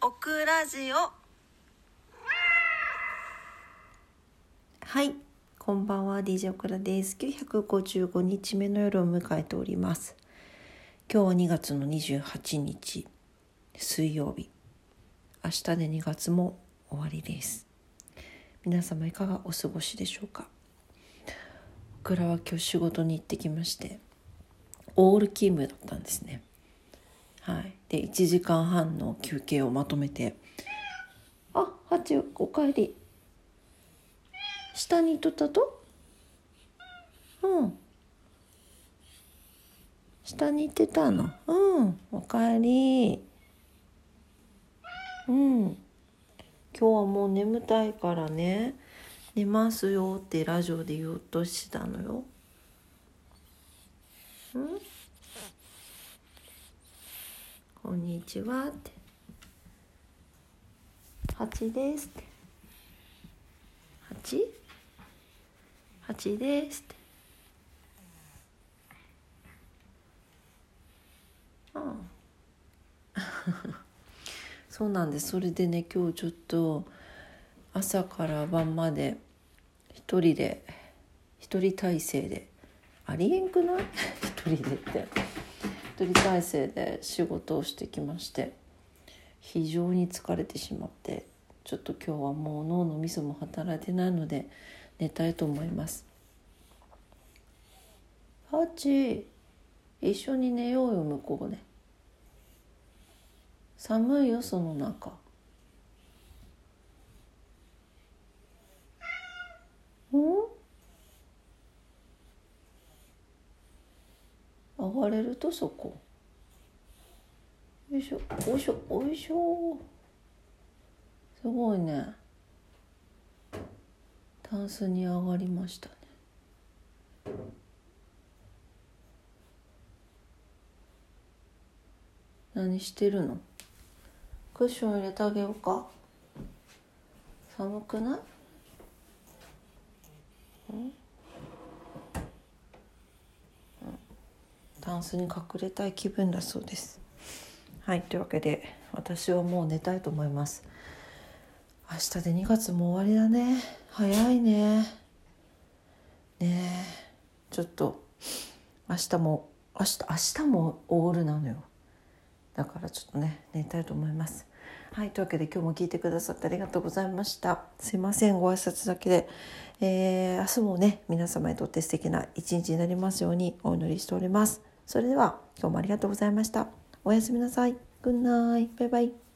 オクラジオ。はいこんばんは DJ オクラです。955日目の夜を迎えております。今日は2月の28日水曜日。明日で2月も終わりです。皆様いかがお過ごしでしょうか？オクラは今日仕事に行ってきましてオール勤務だったんですね。はい、で1時間半の休憩をまとめて「あハチおかえり」下にとったと？うん。下に行ってたの。うん。おかえり。うん。今日はもう眠たいからね。寝ますよってラジオで言おうとしたのよ。うん。こんにちは」って「八です」って「八八です」って。ああ。そうなんです。それでね今日ちょっと朝から晩まで一人で一人体制で。ありえんくない？一人でって。人体制で仕事をしてきまして非常に疲れてしまってちょっと今日はもう脳のみそも働いてないので寝たいと思います。ハチ一緒に寝ようよ向こうで寒いよその中うん上がれるとそこ。よいしょおいしょおいしょ。すごいね。タンスに上がりましたね。何してるの？クッション入れてあげようか。寒くない？うん？タンスに隠れたい気分だそうです。はいというわけで私はもう寝たいと思います。明日で2月も終わりだね。早いね。ねちょっと明日も明日明日もオールなのよ。だからちょっとね寝たいと思います。はいというわけで今日も聞いてくださってありがとうございました。すいませんご挨拶だけで、えー、明日もね皆様にとって素敵な一日になりますようにお祈りしております。それでは今日もありがとうございました。おやすみなさい。グッナイ。バイバイ。